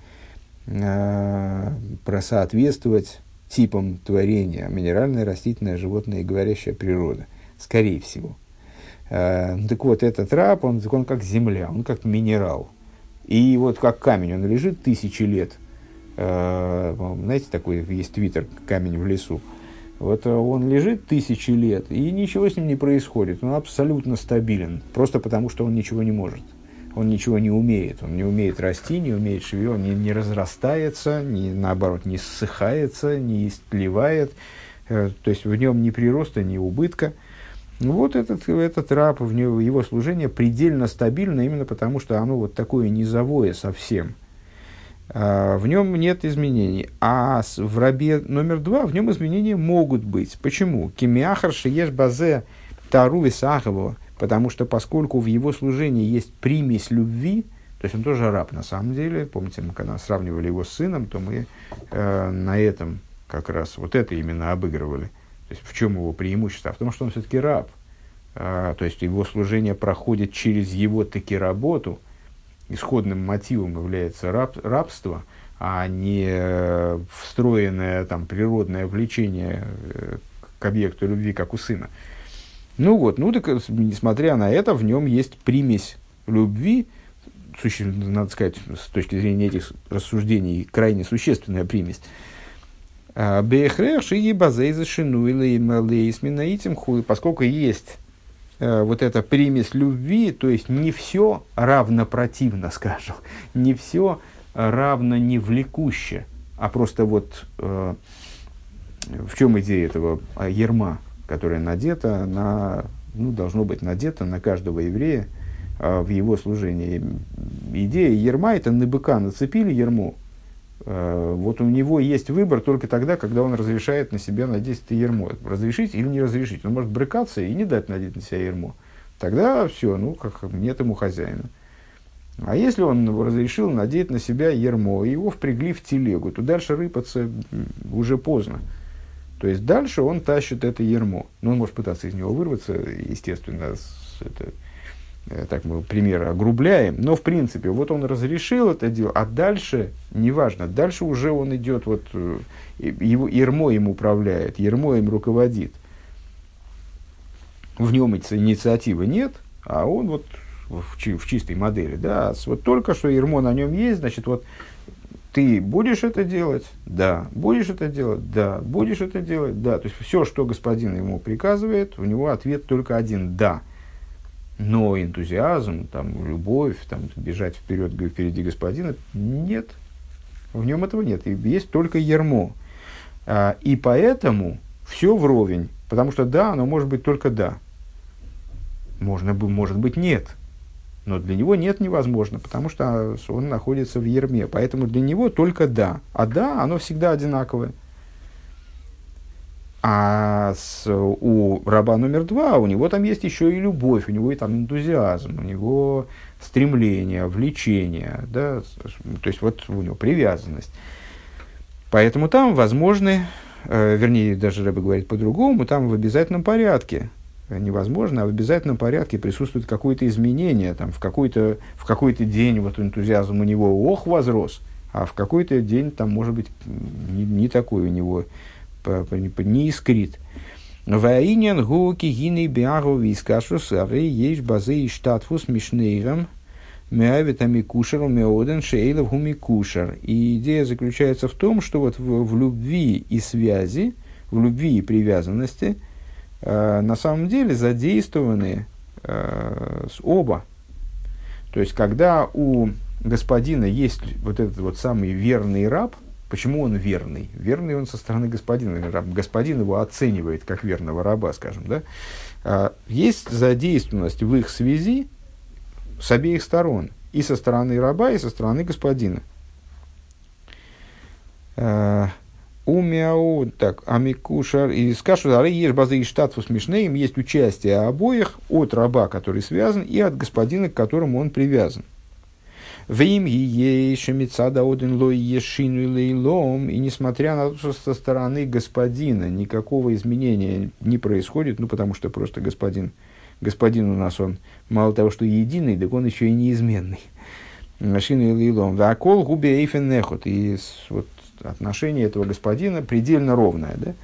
э, просоответствовать типам творения, минеральная, растительная, животная и говорящая природа, скорее всего. Э, так вот, этот раб, он, он как земля, он как минерал. И вот как камень, он лежит тысячи лет. Э, знаете, такой есть твиттер «Камень в лесу». Вот он лежит тысячи лет, и ничего с ним не происходит. Он абсолютно стабилен, просто потому что он ничего не может. Он ничего не умеет. Он не умеет расти, не умеет шевелить, он не, не разрастается, не, наоборот, не ссыхается, не истлевает. Э, то есть в нем ни прироста, ни убытка. Вот этот, этот раб, в него, его служение предельно стабильно, именно потому что оно вот такое низовое совсем – в нем нет изменений. А в рабе номер два в нем изменения могут быть. Почему? Кимиахар шиеш базе тару висахову, потому что поскольку в его служении есть примесь любви, то есть он тоже раб на самом деле. Помните, мы когда сравнивали его с сыном, то мы э, на этом как раз вот это именно обыгрывали. То есть в чем его преимущество? А в том, что он все-таки раб. А, то есть его служение проходит через его таки работу – исходным мотивом является раб, рабство, а не э, встроенное там, природное влечение э, к объекту любви, как у сына. Ну вот, ну так, несмотря на это, в нем есть примесь любви, суще, надо сказать, с точки зрения этих рассуждений, крайне существенная примесь. А, Бехрех шиги базейза шинуила и поскольку есть вот эта примесь любви, то есть не все равнопротивно, скажем, не все равно не влекуще, а просто вот э, в чем идея этого а, ерма, которая надета на, ну, должно быть надета на каждого еврея э, в его служении. Идея ерма это на быка нацепили ерму, Э, вот у него есть выбор только тогда, когда он разрешает на себя надеть это ермо. Разрешить или не разрешить. Он может брыкаться и не дать надеть на себя ермо. Тогда все, ну, как нет ему хозяина. А если он разрешил надеть на себя ермо, его впрягли в телегу, то дальше рыпаться уже поздно. То есть дальше он тащит это ермо. Но он может пытаться из него вырваться, естественно, это, Э, так мы примеры огрубляем, но в принципе вот он разрешил это дело, а дальше, неважно, дальше уже он идет, вот э, его, ермо им управляет, ермо им руководит. В нем инициативы нет, а он вот в, в чистой модели, да, вот только что ермо на нем есть, значит, вот ты будешь это делать? Да. Будешь это делать? Да. Будешь это делать? Да. То есть все, что господин ему приказывает, у него ответ только один «да». Но энтузиазм, там, любовь, там, бежать вперед, впереди господина, нет. В нем этого нет. Есть только ермо. А, и поэтому все вровень. Потому что да, оно может быть только да. Можно, бы, может быть нет. Но для него нет невозможно, потому что он находится в ерме. Поэтому для него только да. А да, оно всегда одинаковое. А с, у раба номер два, у него там есть еще и любовь, у него и там энтузиазм, у него стремление, влечение, да, то есть вот у него привязанность. Поэтому там возможны, э, вернее, даже Рэбе говорит по-другому, там в обязательном порядке, невозможно, а в обязательном порядке присутствует какое-то изменение, там, в, какой-то, в какой-то день вот энтузиазм у него ох возрос, а в какой-то день там может быть не, не такой у него, не искрит. Ваинен гуки гины биагу вискашус, ары ешь базы и штатфус мишнейрам, Мявитами кушеру меоден шейлов гуми кушер. И идея заключается в том, что вот в, в любви и связи, в любви и привязанности э, на самом деле задействованы э, оба. То есть, когда у господина есть вот этот вот самый верный раб, почему он верный? Верный он со стороны господина. Господин его оценивает как верного раба, скажем, да? Э, есть задействованность в их связи, с обеих сторон. И со стороны раба, и со стороны господина. Э, Умяу, так, амикушар, и скажут, ары ешь базы и штатфу смешные, им есть участие обоих от раба, который связан, и от господина, к которому он привязан. Вим шемицада один лой ешину лейлом, и несмотря на то, что со стороны господина никакого изменения не происходит, ну, потому что просто господин господин у нас, он мало того, что единый, так он еще и неизменный. Машина или илом. Вакол губе эйфен нехот. И вот отношение этого господина предельно ровное. Да?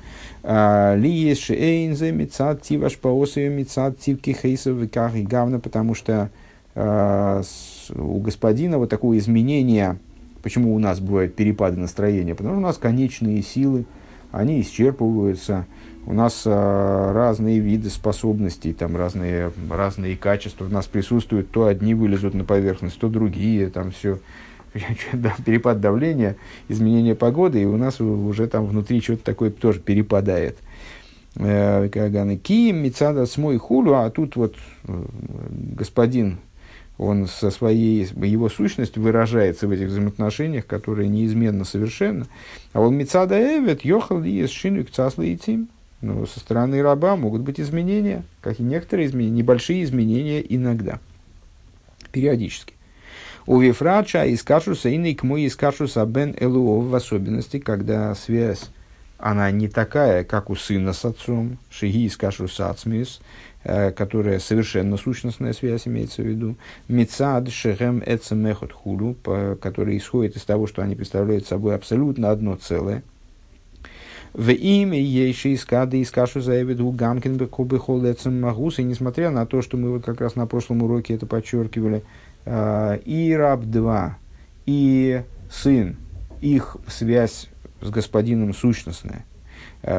А, ли есть шейнзе мецад тиваш паосою мецад тивки хейсов и гавна, потому что у господина вот такое изменение, почему у нас бывают перепады настроения, потому что у нас конечные силы, они исчерпываются, у нас э, разные виды способностей, там разные, разные качества у нас присутствуют. То одни вылезут на поверхность, то другие, там все перепад давления, изменение погоды, и у нас уже там внутри что-то такое тоже перепадает. Э, Кием, Мицада, Смой, Хулю, а тут вот э, господин, он со своей, его сущностью выражается в этих взаимоотношениях, которые неизменно совершенно. А он Мицада Эвет, Йохал, Иес, Шину, Кцасла и Тим. Но со стороны раба могут быть изменения, как и некоторые изменения, небольшие изменения иногда, периодически. У Вифрача из Кашуса и к мой из Кашуса бен Элуов в особенности, когда связь, она не такая, как у сына с отцом, Шиги из Кашуса Ацмис, которая совершенно сущностная связь имеется в виду, Мецад Шехем Эцемехот Хулу, который исходит из того, что они представляют собой абсолютно одно целое – в имя Ейши Искады Искашу Заевиду Гамкин Бекубы Холдецем Магус. И несмотря на то, что мы вот как раз на прошлом уроке это подчеркивали, э, и раб 2, и сын, их связь с господином сущностная, э,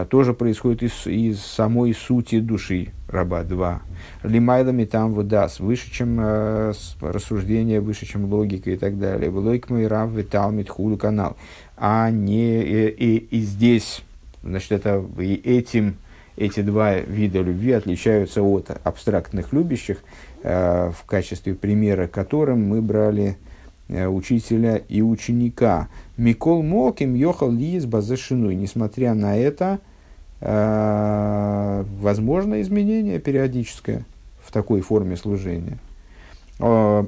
тоже происходит из, из самой сути души раба 2. Лимайлами там выдаст, выше, чем э, рассуждение, выше, чем логика и так далее. Влойк мой рав виталмит худу канал. А не и, и, и здесь Значит, это и этим, эти два вида любви отличаются от абстрактных любящих, э, в качестве примера которым мы брали э, учителя и ученика. Микол Моким Йохал Лиес Базешину. Несмотря на это, э, возможно изменение периодическое в такой форме служения. Э,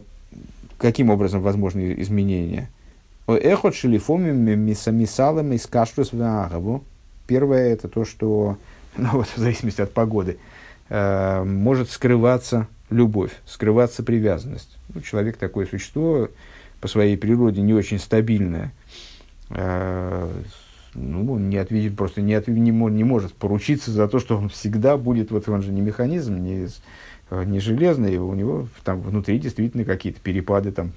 каким образом возможны изменения? Эхот шелифомим мисалами из кашрус в Первое это то, что, ну вот в зависимости от погоды, э, может скрываться любовь, скрываться привязанность. Ну, человек такое существо по своей природе не очень стабильное. Э, ну, не ответит, просто не, от, не, не может поручиться за то, что он всегда будет, вот он же не механизм, не, не железный, у него там внутри действительно какие-то перепады там,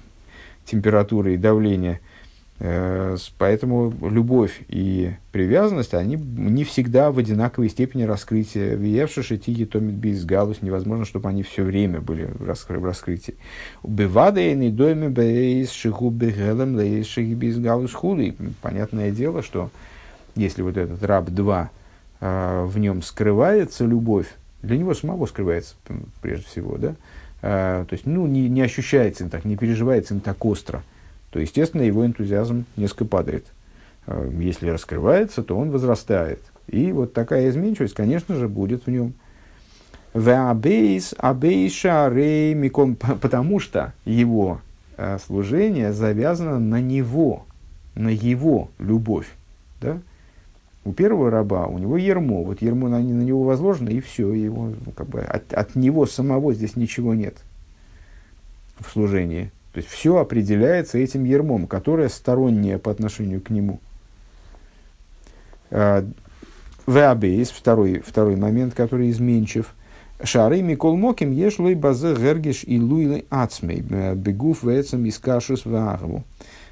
температуры и давления – Э, поэтому любовь и привязанность, они не всегда в одинаковой степени раскрытия. Виевши тиги томит без галус, невозможно, чтобы они все время были в раскрытии. Убивада и не доме бейс шиху бегелем лейс шихи без галус хули. Понятное дело, что если вот этот раб 2, э, в нем скрывается любовь, для него самого скрывается прежде всего, да, э, то есть, ну, не, не ощущается им так, не переживается им так остро – то, естественно, его энтузиазм несколько падает. Э, если раскрывается, то он возрастает. И вот такая изменчивость, конечно же, будет в нем. Потому что его э, служение завязано на него, на его любовь. Да? У первого раба, у него ермо, вот ермо на, на него возложено, и все, его, ну, как бы, от, от него самого здесь ничего нет в служении. То есть все определяется этим ермом, которое стороннее по отношению к нему. А, Веабейс, второй, второй момент, который изменчив. Шары Микол Моким ешлой базе гергиш и луйлы ацмей, бегув вецам искашус ваагву.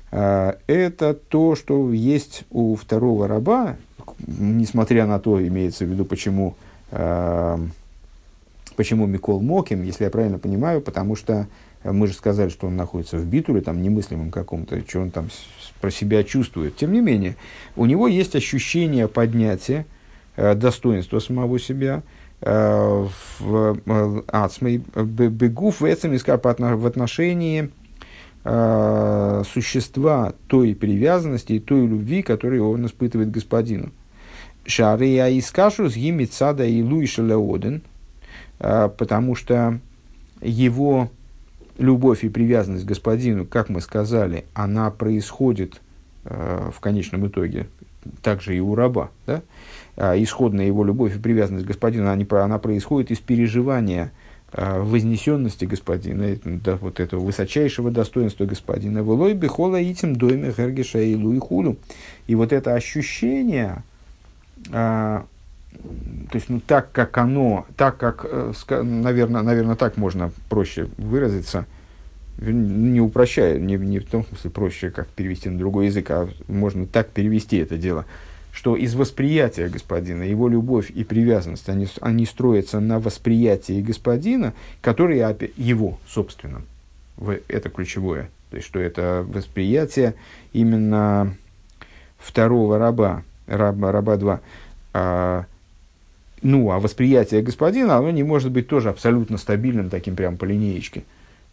А, это то, что есть у второго раба, несмотря на то, имеется в виду, почему, а, почему Микол Моким, если я правильно понимаю, потому что мы же сказали, что он находится в битуле, там, немыслимом каком-то, что он там про себя чувствует. Тем не менее, у него есть ощущение поднятия, э, достоинства самого себя, э, в э, ацмей, бегуф в этом в отношении э, существа той привязанности и той любви, которую он испытывает господину. Шария искашу с гимицада и луиша оден, э, потому что его любовь и привязанность к господину, как мы сказали, она происходит э, в конечном итоге также и у раба. Да? А исходная его любовь и привязанность к господину, они, она происходит из переживания э, вознесенности господина, да, вот этого высочайшего достоинства господина. Вылой бихола этим дойме хергиша и луи хулу. И вот это ощущение, э, то есть, ну, так как оно, так как, наверное, э, наверное, так можно проще выразиться, не упрощая, не, не в том смысле проще, как перевести на другой язык, а можно так перевести это дело, что из восприятия господина, его любовь и привязанность, они, они строятся на восприятии господина, который его собственном. Это ключевое. То есть, что это восприятие именно второго раба, раба, раба 2. Ну, а восприятие господина, оно не может быть тоже абсолютно стабильным, таким прям по линеечке.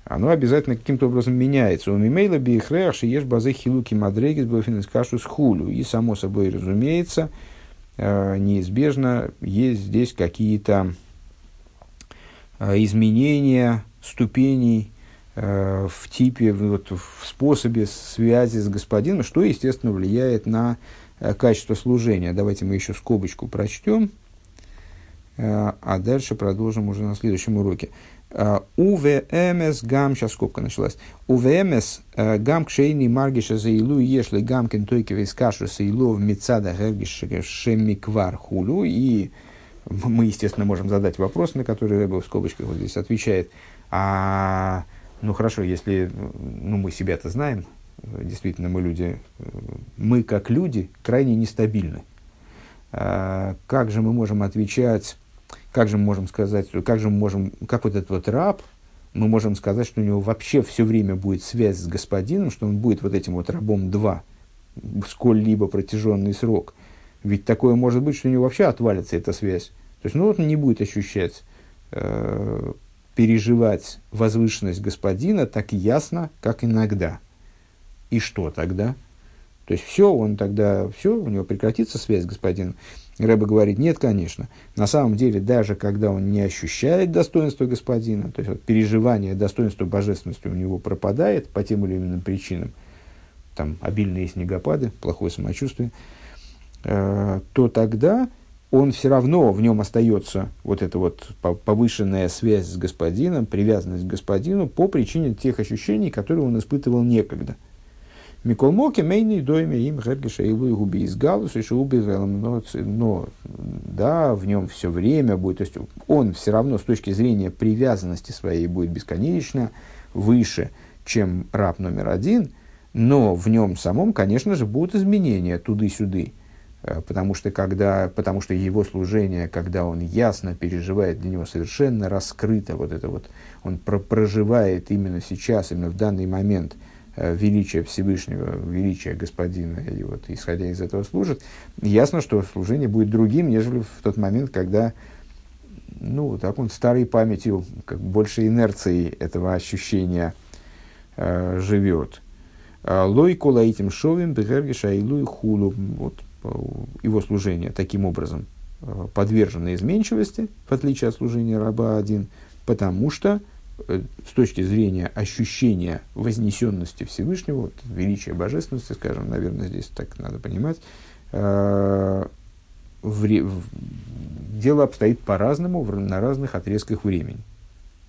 Оно обязательно каким-то образом меняется. У мимейла биехрех шиеш базы хилуки мадрегис бофинес кашу с хулю. И, само собой, разумеется, э, неизбежно есть здесь какие-то э, изменения ступеней э, в типе, вот, в способе связи с господином, что, естественно, влияет на качество служения. Давайте мы еще скобочку прочтем. Э, а дальше продолжим уже на следующем уроке. Э, УВМС гам, сейчас скобка началась. УВМС э, гам кшейни маргиша за илу ешли гам кентойки вискашу за илу в мецада шемиквар хулю. И мы, естественно, можем задать вопрос, на который Рэбе в скобочках вот здесь отвечает. А, ну хорошо, если ну, мы себя-то знаем, действительно мы люди, мы как люди крайне нестабильны. А, как же мы можем отвечать как же мы можем сказать, как же мы можем, как вот этот вот раб, мы можем сказать, что у него вообще все время будет связь с господином, что он будет вот этим вот рабом два, сколь-либо протяженный срок. Ведь такое может быть, что у него вообще отвалится эта связь. То есть, ну вот он не будет ощущать, э, переживать возвышенность господина так ясно, как иногда. И что тогда? То есть все, он тогда, все, у него прекратится связь с господином. Рэба говорит, нет, конечно. На самом деле, даже когда он не ощущает достоинства господина, то есть вот, переживание достоинства божественности у него пропадает по тем или иным причинам, там обильные снегопады, плохое самочувствие, э, то тогда он все равно, в нем остается вот эта вот повышенная связь с господином, привязанность к господину по причине тех ощущений, которые он испытывал некогда – Микол Моки, мейный дойме им хергиша и губи из галус и шуби но, но да, в нем все время будет, то есть он все равно с точки зрения привязанности своей будет бесконечно выше, чем раб номер один, но в нем самом, конечно же, будут изменения туды-сюды. Э, потому что, когда, потому что его служение, когда он ясно переживает, для него совершенно раскрыто вот это вот, он про проживает именно сейчас, именно в данный момент – величия Всевышнего, величия Господина, и вот исходя из этого служит, ясно, что служение будет другим, нежели в тот момент, когда, ну, так он старой памятью, как больше инерцией этого ощущения э, живет. А, лой кола этим шовим бегергиша и луй хулу. Вот его служение таким образом подвержено изменчивости, в отличие от служения раба один, потому что с точки зрения ощущения вознесенности Всевышнего, вот, величия божественности, скажем, наверное, здесь так надо понимать, в, в, дело обстоит по-разному на разных отрезках времени.